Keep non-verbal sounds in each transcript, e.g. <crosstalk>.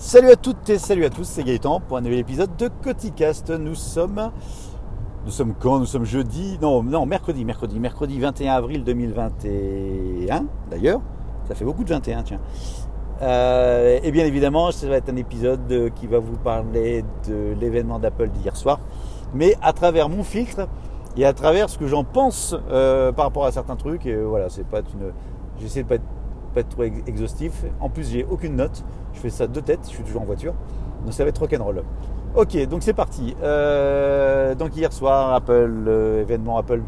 Salut à toutes et salut à tous, c'est Gaëtan pour un nouvel épisode de Coticast. Nous sommes. Nous sommes quand? Nous sommes jeudi. Non, non, mercredi, mercredi, mercredi 21 avril 2021 d'ailleurs. Ça fait beaucoup de 21, tiens. Euh, et bien évidemment, ça va être un épisode qui va vous parler de l'événement d'Apple d'hier soir, mais à travers mon filtre et à travers ce que j'en pense euh, par rapport à certains trucs. Et voilà, c'est pas une. J'essaie de pas être pas être trop exhaustif. En plus, j'ai aucune note. Je fais ça de tête. Je suis toujours en voiture. Donc ça va être rock'n'roll. Ok, donc c'est parti. Euh, donc hier soir, Apple, euh, événement Apple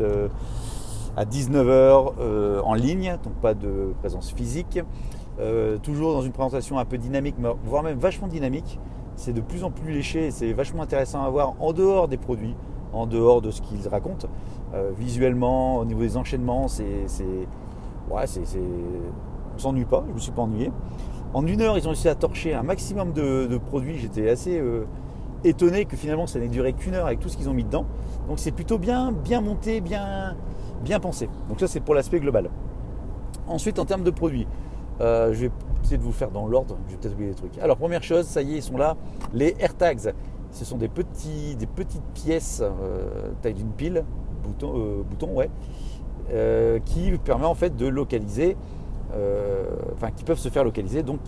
à 19h euh, en ligne, donc pas de présence physique. toujours dans une présentation un peu dynamique, voire même vachement dynamique. C'est de plus en plus léché, c'est vachement intéressant à voir en dehors des produits, en dehors de ce qu'ils racontent. visuellement, au niveau des enchaînements, c'est, ouais, c'est, s'ennuie pas, je me suis pas ennuyé. En une heure, ils ont réussi à torcher un maximum de, produits. J'étais assez euh, étonné que finalement ça n'ait duré qu'une heure avec tout ce qu'ils ont mis dedans. Donc c'est plutôt bien, bien monté, bien, bien pensé. Donc ça c'est pour l'aspect global. Ensuite, en termes de produits, euh, je vais essayer de vous faire dans l'ordre. Je vais peut-être oublier des trucs. Alors première chose, ça y est, ils sont là. Les AirTags, ce sont des, petits, des petites pièces euh, taille d'une pile, bouton, bouton ouais, qui permet en fait de localiser enfin qui peuvent se faire localiser, donc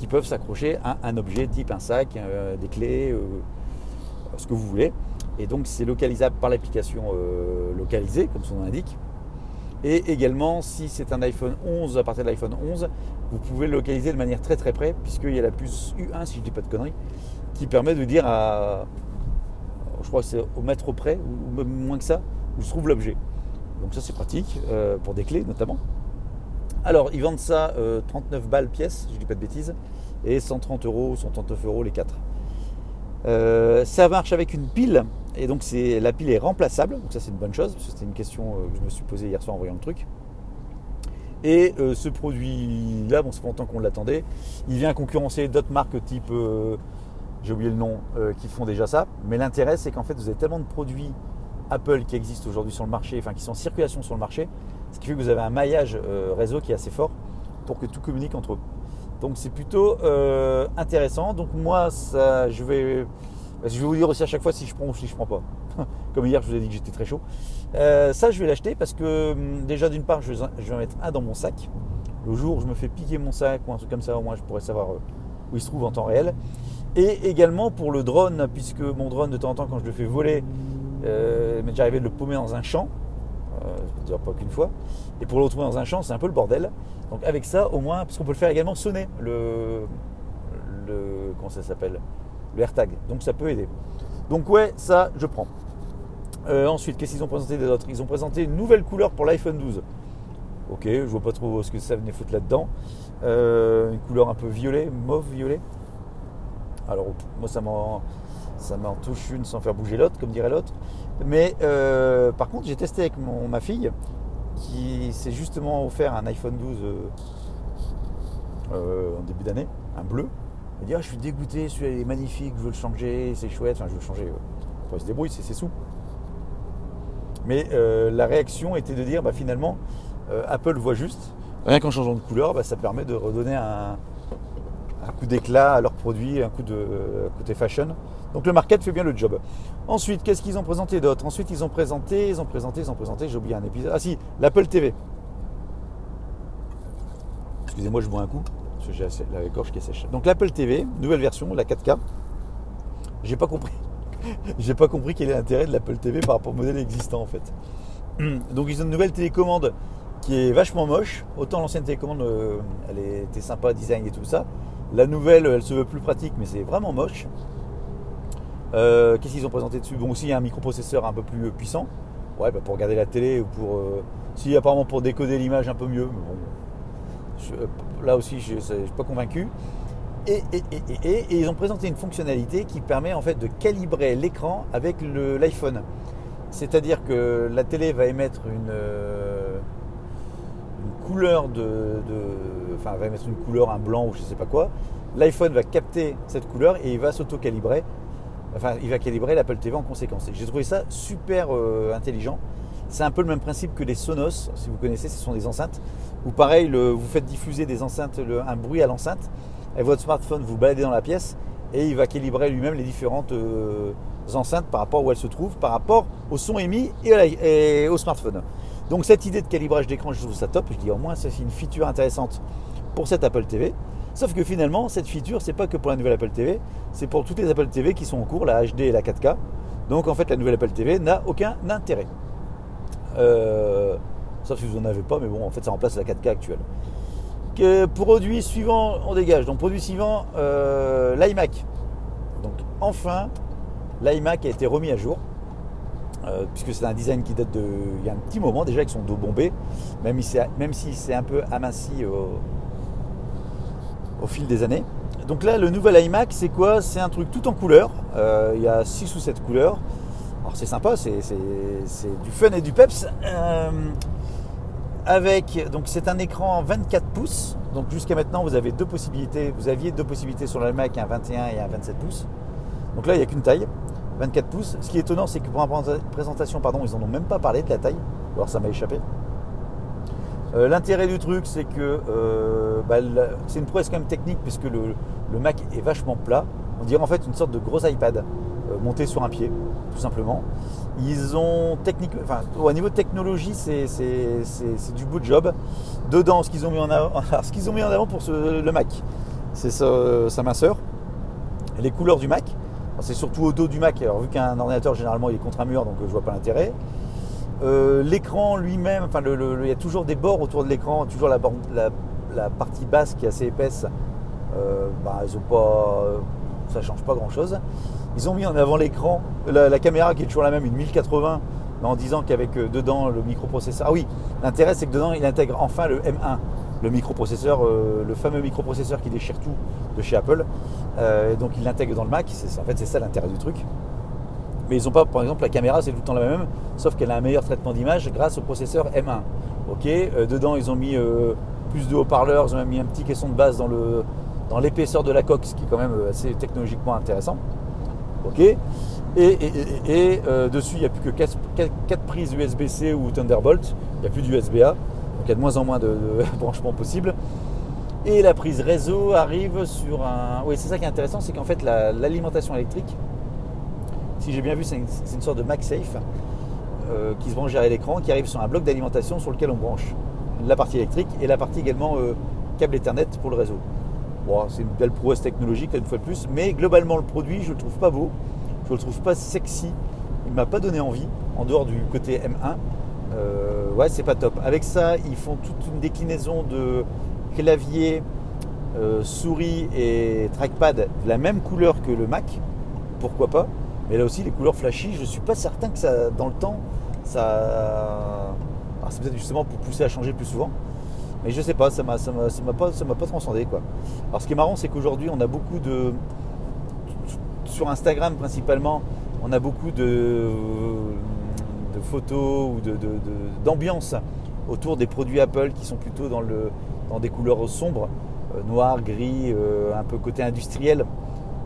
qui peuvent s'accrocher à un objet type un sac, euh, des clés, euh, ce que vous voulez. Et donc c'est localisable par l'application localisée, comme son nom l'indique. Et également, si c'est un iPhone 11, à partir de l'iPhone 11, vous pouvez le localiser de manière très très près, puisqu'il y a la puce U1, si je ne dis pas de conneries, qui permet de dire à, je crois que c'est au mètre près, ou même moins que ça, où se trouve l'objet. Donc ça c'est pratique, pour des clés notamment. Alors, ils vendent ça 39 euh, balles pièce, je dis pas de bêtises, et 130 euros, 139 euros les 4. Euh, ça marche avec une pile, et donc la pile est remplaçable, donc ça c'est une bonne chose, parce que c'était une question euh, que je me suis posée hier soir en voyant le truc. Et ce produit-là, bon, c'est pas longtemps qu'on l'attendait, il vient concurrencer d'autres marques type, j'ai oublié le nom, qui font déjà ça, mais l'intérêt c'est qu'en fait vous avez tellement de produits Apple qui existent aujourd'hui sur le marché, enfin qui sont en circulation sur le marché, ce qui fait que vous avez un maillage euh, réseau qui est assez fort pour que tout communique entre eux. Donc c'est plutôt euh, intéressant. Donc moi, je vais, je vais vous dire aussi à chaque fois si je prends ou si je prends pas. <laughs> Comme hier, je vous ai dit que j'étais très chaud. Euh, ça, je vais l'acheter parce que hum, déjà d'une part, je vais, en mettre un dans mon sac. Le jour où je me fais piquer mon sac ou un truc comme ça, au moins je pourrais savoir où il se trouve en temps réel. Et également pour le drone, puisque mon drone de temps en temps, quand je le fais voler, euh, de le paumer dans un champ. Euh, je dire pas qu'une fois. Et pour le retrouver dans un champ, c'est un peu le bordel. Donc avec ça, au moins, parce qu'on peut le faire également sonner, le, le comment ça s'appelle, le AirTag. Donc ça peut aider. Donc ouais, ça, je prends. Euh, ensuite, qu'est-ce qu'ils ont présenté des autres? Ils ont présenté une nouvelle couleur pour l'iPhone 12. Ok, je vois pas trop ce que ça venait foutre là-dedans. Euh, une couleur un peu violet, mauve violet. Alors moi ça m'en ça m'en touche une sans faire bouger l'autre, comme dirait l'autre. Mais euh, par contre, j'ai testé avec ma fille qui s'est justement offert un iPhone 12 euh, euh, en début d'année, un bleu. Elle dit ah, Je suis dégoûté, celui-là est magnifique, je veux le changer, c'est chouette, enfin je veux le changer. Après, il se débrouille, c'est sous. Mais la réaction était de dire bah, finalement, Apple voit juste. Rien qu'en changeant de couleur, bah, ça permet de redonner un, un coup d'éclat à leurs produits, un coup de côté fashion. Donc le market fait bien le job. Ensuite, qu'est-ce qu'ils ont présenté d'autre? Ensuite, ils ont présenté, ils ont présenté, ils ont présenté, j'ai oublié un épisode. Ah si, l'Apple TV. Excusez-moi, je bois un coup, parce que j'ai la gorge qui est sèche. Donc l'Apple TV, nouvelle version, la 4K. J'ai pas compris. <laughs> j'ai pas compris quel est l'intérêt de l'Apple TV par rapport au modèle existant en fait. <clears throat> Donc ils ont une nouvelle télécommande qui est vachement moche. Autant l'ancienne télécommande, euh, elle était sympa, design et tout ça. La nouvelle, elle se veut plus pratique, mais c'est vraiment moche. Euh, qu'est-ce qu'ils ont présenté dessus? Bon, aussi, il y a un microprocesseur un peu plus euh, puissant. Ouais, bah, pour regarder la télé ou pour. si, apparemment pour décoder l'image un peu mieux. Mais bon, là aussi, je ne suis pas convaincu. Et, ils ont présenté une fonctionnalité qui permet en fait de calibrer l'écran avec l'iPhone. C'est-à-dire que la télé va émettre une, couleur de, Enfin, va mettre une couleur, un blanc ou je ne sais pas quoi. L'iPhone va capter cette couleur et il va s'auto-calibrer. Enfin, il va calibrer l'Apple TV en conséquence. J'ai trouvé ça super euh, intelligent. C'est un peu le même principe que les Sonos, si vous connaissez, ce sont des enceintes. Où pareil, vous faites diffuser des enceintes, un bruit à l'enceinte. avec votre smartphone, vous baladez dans la pièce et il va calibrer lui-même les différentes euh, enceintes par rapport où elles se trouvent, par rapport au son émis et, au smartphone. Donc cette idée de calibrage d'écran, je trouve ça top. Je dis au moins c'est une feature intéressante pour cette Apple TV. Sauf que finalement, cette feature, c'est pas que pour la nouvelle Apple TV, c'est pour toutes les Apple TV qui sont en cours, la HD et la 4K. Donc en fait, la nouvelle Apple TV n'a aucun intérêt. Euh, sauf si vous n'en avez pas, mais bon, en fait, ça remplace la 4K actuelle. Que produit suivant, on dégage. Donc produit suivant, euh, l'iMac. Donc enfin, l'iMac a été remis à jour. Euh, puisque c'est un design qui date de il y a un petit moment déjà avec son dos bombé, même, si c'est un peu aminci fil des années. Donc là, le nouvel iMac, c'est quoi? C'est un truc tout en couleur. Euh, il y a 6 ou 7 couleurs. Alors c'est sympa, c'est du fun et du peps. Euh, avec, donc c'est un écran 24 pouces. Donc jusqu'à maintenant, vous avez deux possibilités. Vous aviez deux possibilités sur l'iMac, un 21 et un 27 pouces. Donc là, il n'y a qu'une taille. 24 pouces. Ce qui est étonnant, c'est que pour la présentation, pardon, ils n'en ont même pas parlé de la taille. Alors ça m'a échappé. Euh, l'intérêt du truc, c'est que euh, bah, c'est une prouesse quand même technique puisque le, Mac est vachement plat. On dirait en fait une sorte de gros iPad euh, monté sur un pied, tout simplement. Ils ont technique, enfin, au niveau de technologie, c'est du bout de job. Dedans, ce qu'ils ont mis en avant, <laughs> pour le Mac, c'est sa, sa minceur, les couleurs du Mac. C'est surtout au dos du Mac. Alors, vu qu'un ordinateur, généralement, il est contre un mur, donc je vois pas l'intérêt. Euh, l'écran lui-même, enfin, il y a toujours des bords autour de l'écran, toujours la, partie basse qui est assez épaisse. Euh, bah, ça change pas grand-chose. Ils ont mis en avant l'écran, la, caméra qui est toujours la même, une 1080, mais en disant qu'avec euh, dedans le microprocesseur. Ah oui, l'intérêt c'est que dedans il intègre enfin le M1, le microprocesseur, le fameux microprocesseur qui déchire tout de chez Apple. Euh, donc ils l'intègrent dans le Mac. En fait, c'est ça l'intérêt du truc. Mais ils n'ont pas, par exemple, la caméra, c'est tout le temps la même, sauf qu'elle a un meilleur traitement d'image grâce au processeur M1. Ok, euh, dedans ils ont mis euh, plus de haut-parleurs, ils ont mis un petit caisson de base dans le dans l'épaisseur de la coque, ce qui est quand même assez technologiquement intéressant. Ok, et, dessus il n'y a plus que 4, prises USB-C ou Thunderbolt, il n'y a plus d'USB-A, donc il y a de moins en moins de <laughs> branchements possibles. Et la prise réseau arrive sur un. Oui, c'est ça qui est intéressant, c'est qu'en fait l'alimentation électrique, si j'ai bien vu, c'est une, sorte de MagSafe euh, qui se branche derrière l'écran, qui arrive sur un bloc d'alimentation sur lequel on branche la partie électrique et la partie également euh, câble Ethernet pour le réseau. Bon, c'est une belle prouesse technologique, une fois de plus, mais globalement le produit, je le trouve pas beau, je le trouve pas sexy, il m'a pas donné envie, en dehors du côté M1. Euh, ouais, c'est pas top. Avec ça, ils font toute une déclinaison de clavier, euh, souris et trackpad de la même couleur que le Mac, pourquoi pas. Mais là aussi, les couleurs flashy, je ne suis pas certain que ça, dans le temps, ça. c'est peut-être justement pour pousser à changer plus souvent. Mais je sais pas, ça m'a, ça m'a, pas, ça m'a pas transcendé quoi. Alors ce qui est marrant, c'est qu'aujourd'hui, on a beaucoup de. Sur Instagram principalement, on a beaucoup de, de photos ou de, d'ambiance autour des produits Apple qui sont plutôt dans le, dans des couleurs sombres, euh, noir, gris, euh, un peu côté industriel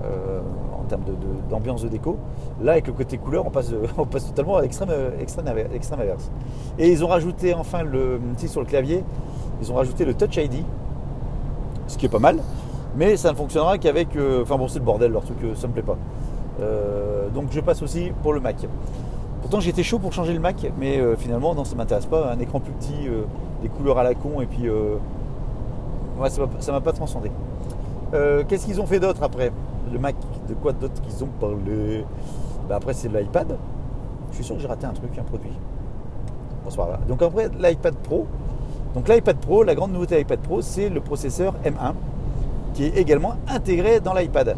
euh, en termes d'ambiance de, déco. Là, avec le côté couleur, on passe, <laughs> totalement à l'extrême extrême, inverse. Et ils ont rajouté enfin le, sur le clavier, ils ont rajouté le Touch ID, ce qui est pas mal, mais ça ne fonctionnera qu'avec. enfin bon, c'est le bordel, leur truc, ça me plaît pas. donc je passe aussi pour le Mac. Pourtant j'étais chaud pour changer le Mac, mais finalement non ça m'intéresse pas. Un écran plus petit, des couleurs à la con et puis Ouais, ça m'a pas transcendé. Euh, qu'est-ce qu'ils ont fait d'autre après Le Mac, de quoi d'autre qu'ils ont parlé bah, Après, c'est l'iPad. Je suis sûr que j'ai raté un truc, un produit. Bon, Donc après, l'iPad Pro. Donc l'iPad Pro, la grande nouveauté de l'iPad Pro, c'est le processeur M1 qui est également intégré dans l'iPad.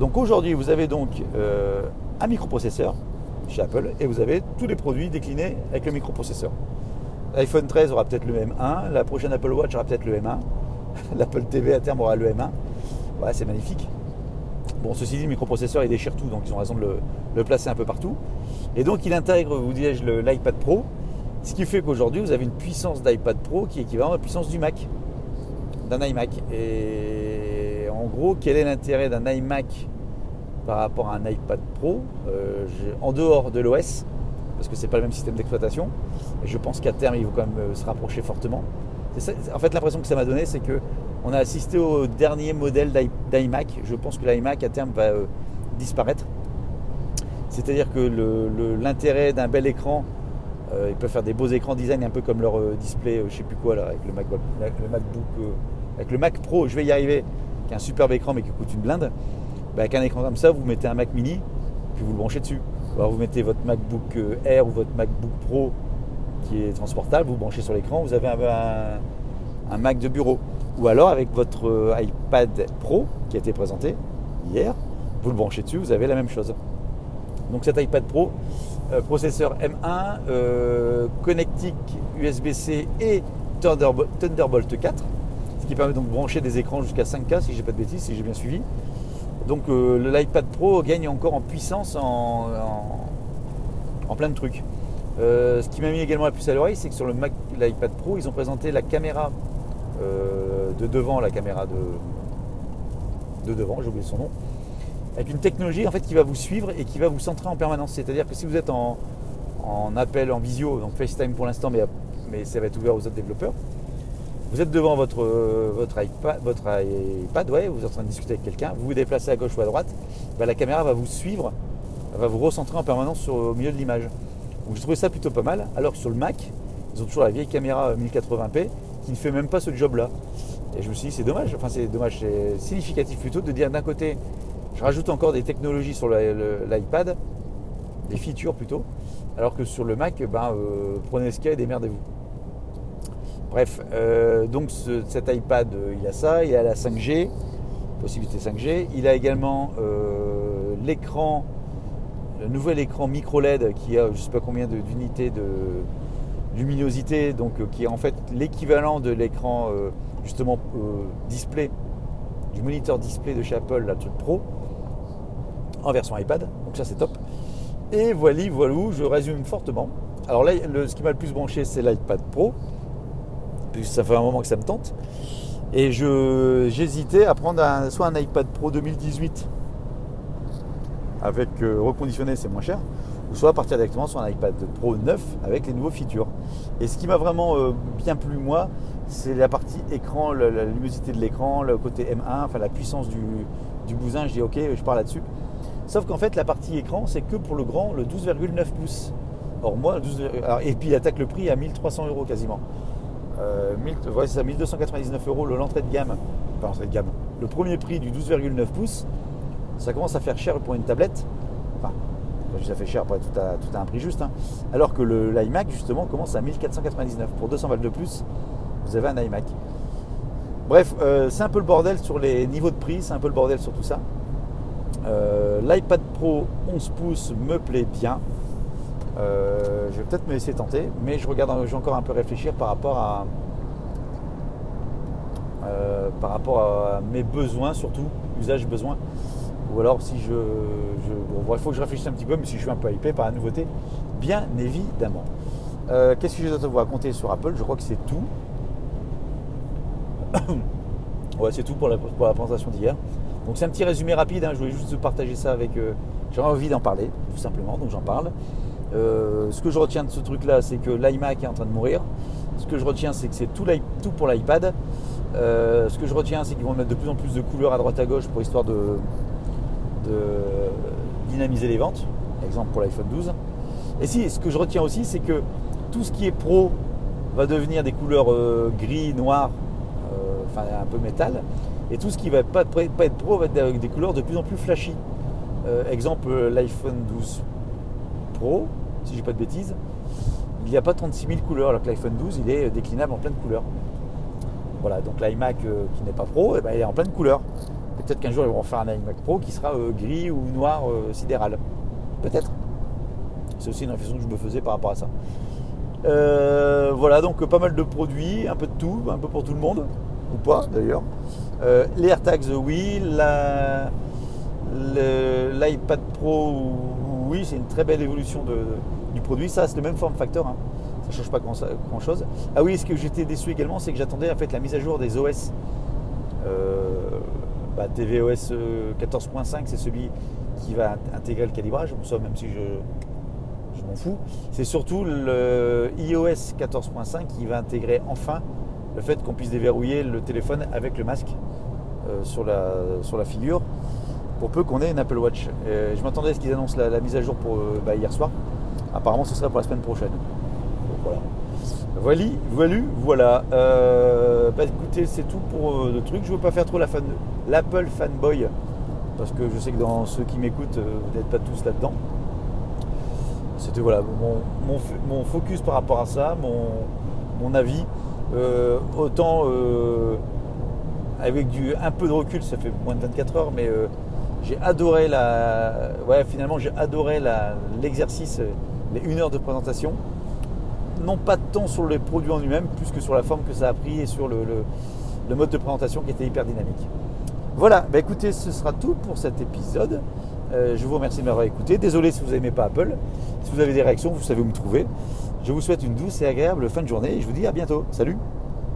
Donc aujourd'hui, vous avez donc euh, un microprocesseur chez Apple et vous avez tous les produits déclinés avec le microprocesseur. L'iPhone 13 aura peut-être le M1, la prochaine Apple Watch aura peut-être le M1. <laughs> l'Apple TV à terme aura le M1. Ouais, c'est magnifique. Bon, ceci dit, le microprocesseur il déchire tout, donc ils ont raison de le, placer un peu partout. Et donc il intègre, vous disais-je, l'iPad Pro, ce qui fait qu'aujourd'hui vous avez une puissance d'iPad Pro qui est équivalente à la puissance du Mac, d'un iMac. Et en gros, quel est l'intérêt d'un iMac par rapport à un iPad Pro euh, En dehors de l'OS, parce que c'est pas le même système d'exploitation, et je pense qu'à terme il faut quand même euh, se rapprocher fortement en fait, l'impression que ça m'a donné, c'est que On a assisté au dernier modèle d'iMac. Je pense que l'iMac à terme va disparaître. C'est-à-dire que l'intérêt d'un bel écran, ils peuvent faire des beaux écrans design un peu comme leur display, je sais plus quoi là, avec le, MacBook, avec le Mac Pro, je vais y arriver, qui est un superbe écran mais qui coûte une blinde. Bah, avec un écran comme ça, vous mettez un Mac mini, puis vous le branchez dessus. Alors vous mettez votre MacBook euh, Air ou votre MacBook Pro qui est transportable, vous branchez sur l'écran, vous avez un, Mac de bureau. Ou alors avec votre euh, iPad Pro qui a été présenté hier, vous le branchez dessus, vous avez la même chose. Donc cet iPad Pro, euh, processeur M1, connectique USB-C et Thunderbolt 4, ce qui permet donc de brancher des écrans jusqu'à 5K si j'ai pas de bêtises, si j'ai bien suivi. Donc euh, l'iPad Pro gagne encore en puissance en, plein de trucs. Euh, ce qui m'a mis également la puce à l'oreille, c'est que sur l'iPad Pro, ils ont présenté la caméra euh, de devant, la caméra de, de devant, j'ai oublié son nom, avec une technologie en fait qui va vous suivre et qui va vous centrer en permanence. C'est-à-dire que si vous êtes en, appel, en visio, donc FaceTime pour l'instant, mais, mais ça va être ouvert aux autres développeurs, vous êtes devant votre, votre, iPad, votre iPad, ouais, vous êtes en train de discuter avec quelqu'un, vous vous déplacez à gauche ou à droite, bah, la caméra va vous suivre, va vous recentrer en permanence sur, au milieu de l'image. Donc j'ai trouvé ça plutôt pas mal, alors que sur le Mac, ils ont toujours la vieille caméra 1080p qui ne fait même pas ce job-là. Et je me suis dit, c'est dommage, enfin c'est dommage, c'est significatif plutôt de dire d'un côté, je rajoute encore des technologies sur l'iPad, des features plutôt, alors que sur le Mac, ben, euh, prenez ce qu'il y a et démerdez-vous. Bref, euh, donc cet iPad, euh, il a ça, il a la 5G, possibilité 5G. Il a également euh, l'écran, le nouvel écran micro LED qui a je ne sais pas combien d'unités de, luminosité, donc qui est en fait l'équivalent de l'écran justement display, du moniteur display de chez Apple, la truc Pro, en version iPad. Donc ça c'est top. Et voilà, voilà, je résume fortement. Alors là, ce qui m'a le plus branché, c'est l'iPad Pro ça fait un moment que ça me tente. Et j'hésitais à prendre soit un iPad Pro 2018 avec euh, reconditionné, c'est moins cher, ou soit partir directement sur un iPad Pro 9 avec les nouveaux features. Et ce qui m'a vraiment euh, bien plu moi, c'est la partie écran, la, luminosité de l'écran, le côté M1, enfin la puissance du, bousin. Je dis ok, je pars là-dessus. Sauf qu'en fait, la partie écran, c'est que pour le grand, le 12,9 pouces. Or moi, 12, et puis il attaque le prix à 1300 euros quasiment. Euh, c'est ça, 1299 euros l'entrée de gamme, enfin l'entrée de gamme, le premier prix du 12,9 pouces, ça commence à faire cher pour une tablette. Enfin, ça fait cher, après tout a, tout un prix juste. Hein. Alors que l'iMac justement commence à 1499. Pour 200 balles de plus, vous avez un iMac. Bref, euh, c'est un peu le bordel sur les niveaux de prix, c'est un peu le bordel sur tout ça. Euh, L'iPad Pro 11 pouces me plaît bien. Euh, je vais peut-être me laisser tenter, mais je regarde, je vais encore un peu réfléchir par rapport à, par rapport à mes besoins, surtout usage besoin. Ou alors si je, il faut que je réfléchisse un petit peu, mais si je suis un peu hypé par la nouveauté, bien évidemment. Euh, qu'est-ce que je dois vous raconter sur Apple? Je crois que c'est tout. <coughs> ouais, c'est tout pour la, présentation d'hier. Donc c'est un petit résumé rapide. Hein. je voulais juste partager ça avec. J'ai envie d'en parler, tout simplement, donc j'en parle. Euh, ce que je retiens de ce truc-là, c'est que l'iMac est en train de mourir. Ce que je retiens, c'est que c'est tout, pour l'iPad. Euh, ce que je retiens, c'est qu'ils vont mettre de plus en plus de couleurs à droite à gauche pour histoire de, dynamiser les ventes. Exemple pour l'iPhone 12. Et si, ce que je retiens aussi, c'est que tout ce qui est pro va devenir des couleurs euh, gris, noir, enfin un peu métal. Et tout ce qui va pas, être pro va être des couleurs de plus en plus flashy. exemple, l'iPhone 12 Pro, si j'ai pas de bêtises, il n'y a pas 36 000 couleurs, alors que l'iPhone 12, il est déclinable en pleine couleur. Voilà, donc l'iMac euh, qui n'est pas pro, eh ben, il est en pleine couleur. Peut-être qu'un jour ils vont faire un iMac Pro qui sera euh, gris ou noir euh, sidéral. Peut-être. C'est aussi une réflexion que je me faisais par rapport à ça. voilà, donc pas mal de produits, un peu de tout, un peu pour tout le monde, ou pas d'ailleurs. les AirTags, oui. L'iPad Pro, oui, c'est une très belle évolution du produit. Ça, c'est le même form factor. Hein. Ça ne change pas grand, chose. Ah oui, ce que j'étais déçu également, c'est que j'attendais en fait la mise à jour des OS. Euh, bah, tvOS 14.5, euh, c'est celui qui va intégrer le calibrage. Même si je, m'en fous. C'est surtout le iOS 14.5 qui va intégrer enfin le fait qu'on puisse déverrouiller le téléphone avec le masque euh, sur, la, sur la figure, pour peu qu'on ait une Apple Watch. je m'attendais à ce qu'ils annoncent la, mise à jour pour bah, hier soir. Apparemment, ce serait pour la semaine prochaine. voilà. Voilà, voilà, voilà. bah, écoutez, c'est tout pour le truc. Je ne veux pas faire trop la fan, l'Apple fanboy parce que je sais que dans ceux qui m'écoutent, vous n'êtes pas tous là-dedans. C'était voilà mon, focus par rapport à ça, mon, avis. Euh, autant euh, avec du un peu de recul, ça fait moins de 24 heures, mais euh, j'ai adoré la. Ouais, finalement, j'ai adoré l'exercice, les une heure de présentation. Non pas tant sur les produits en lui-même, plus que sur la forme que ça a pris et sur le, mode de présentation qui était hyper dynamique. Voilà, bah écoutez, ce sera tout pour cet épisode. je vous remercie de m'avoir écouté. Désolé si vous n'aimez pas Apple. Si vous avez des réactions, vous savez où me trouver. Je vous souhaite une douce et agréable fin de journée et je vous dis à bientôt. Salut